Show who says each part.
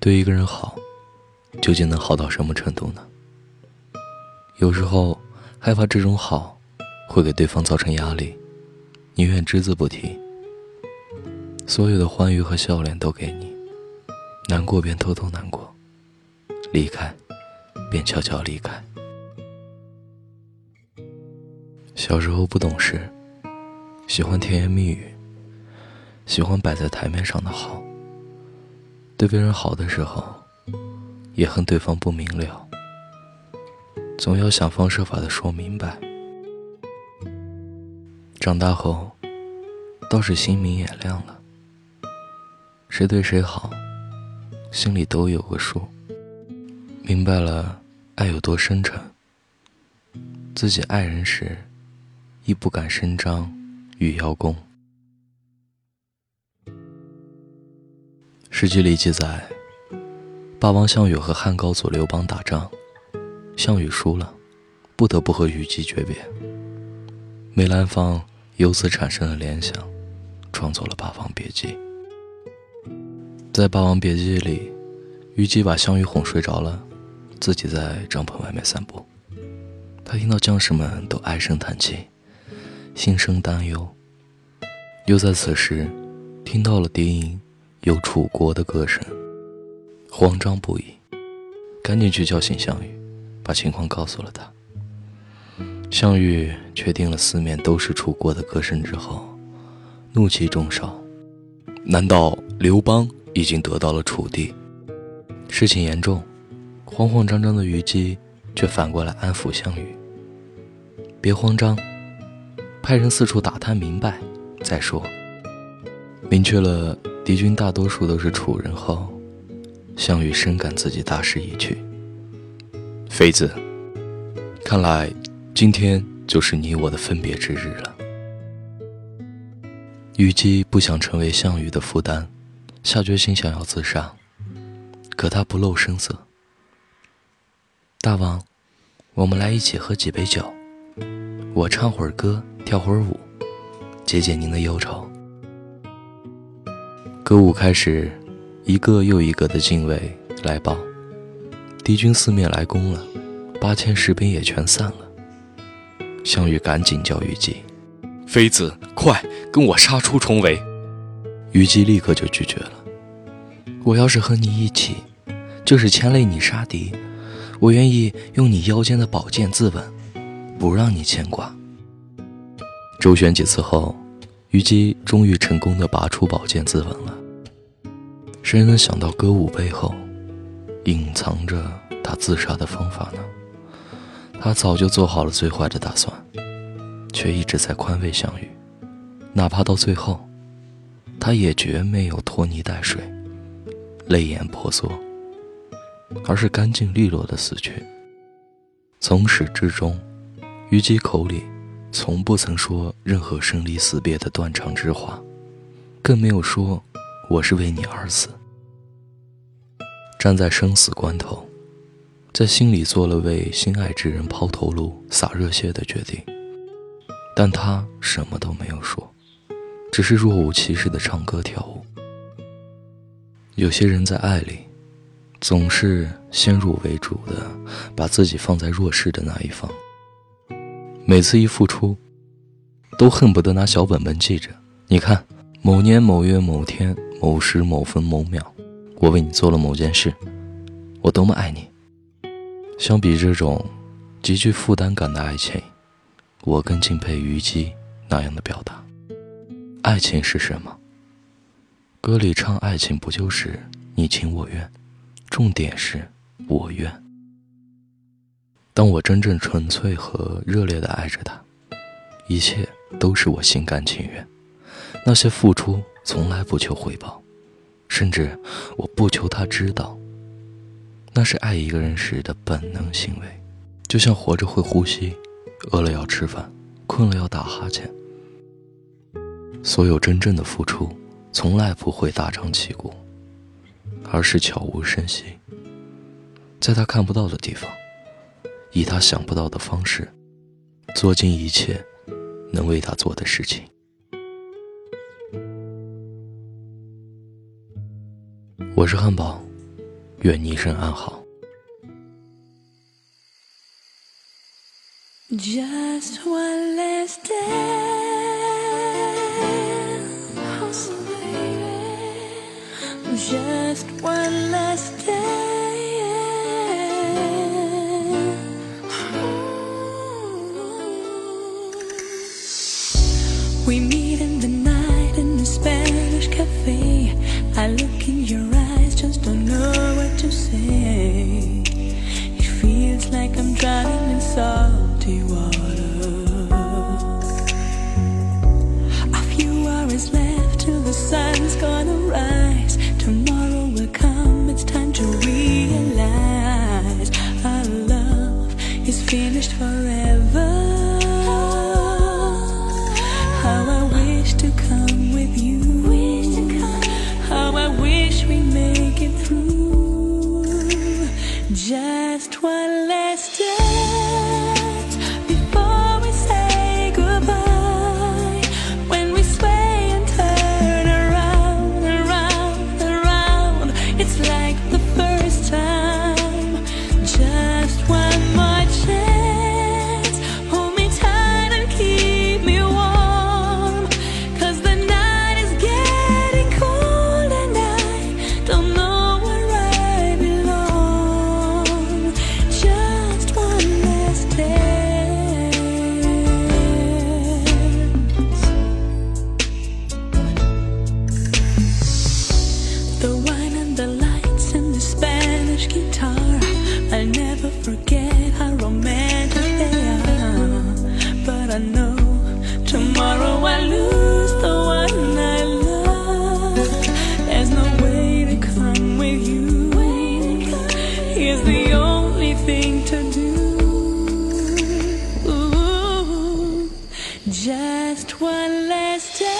Speaker 1: 对一个人好，究竟能好到什么程度呢？有时候害怕这种好会给对方造成压力，宁愿只字不提。所有的欢愉和笑脸都给你，难过便偷偷难过，离开便悄悄离开。小时候不懂事，喜欢甜言蜜语，喜欢摆在台面上的好。对别人好的时候，也恨对方不明了，总要想方设法的说明白。长大后，倒是心明眼亮了，谁对谁好，心里都有个数，明白了爱有多深沉。自己爱人时，亦不敢声张与邀功。史记里记载，霸王项羽和汉高祖刘邦打仗，项羽输了，不得不和虞姬诀别。梅兰芳由此产生了联想，创作了《霸王别姬》。在《霸王别姬》里，虞姬把项羽哄睡着了，自己在帐篷外面散步。他听到将士们都唉声叹气，心生担忧。又在此时，听到了笛音。有楚国的歌声，慌张不已，赶紧去叫醒项羽，把情况告诉了他。项羽确定了四面都是楚国的歌声之后，怒气中烧。难道刘邦已经得到了楚地？事情严重，慌慌张张的虞姬却反过来安抚项羽：“别慌张，派人四处打探明白再说。”明确了。敌军大多数都是楚人后，项羽深感自己大势已去。妃子，看来今天就是你我的分别之日了。虞姬不想成为项羽的负担，下决心想要自杀，可他不露声色。大王，我们来一起喝几杯酒，我唱会儿歌，跳会儿舞，解解您的忧愁。歌舞开始，一个又一个的禁卫来报，敌军四面来攻了，八千士兵也全散了。项羽赶紧叫虞姬：“妃子，快跟我杀出重围！”虞姬立刻就拒绝了：“我要是和你一起，就是牵累你杀敌，我愿意用你腰间的宝剑自刎，不让你牵挂。”周旋几次后。虞姬终于成功的拔出宝剑自刎了。谁能想到歌舞背后隐藏着他自杀的方法呢？他早就做好了最坏的打算，却一直在宽慰项羽，哪怕到最后，他也绝没有拖泥带水、泪眼婆娑，而是干净利落的死去。从始至终，虞姬口里。从不曾说任何生离死别的断肠之话，更没有说我是为你而死。站在生死关头，在心里做了为心爱之人抛头颅、洒热血的决定，但他什么都没有说，只是若无其事的唱歌跳舞。有些人在爱里，总是先入为主的把自己放在弱势的那一方。每次一付出，都恨不得拿小本本记着。你看，某年某月某天某时某分某秒，我为你做了某件事，我多么爱你。相比这种极具负担感的爱情，我更敬佩虞姬那样的表达。爱情是什么？歌里唱爱情，不就是你情我愿？重点是我愿。当我真正纯粹和热烈的爱着他，一切都是我心甘情愿。那些付出从来不求回报，甚至我不求他知道。那是爱一个人时的本能行为，就像活着会呼吸，饿了要吃饭，困了要打哈欠。所有真正的付出，从来不会大张旗鼓，而是悄无声息，在他看不到的地方。以他想不到的方式，做尽一切能为他做的事情。我是汉堡愿你一生安好
Speaker 2: just one last day just one last day we need sun. It's like just one last time.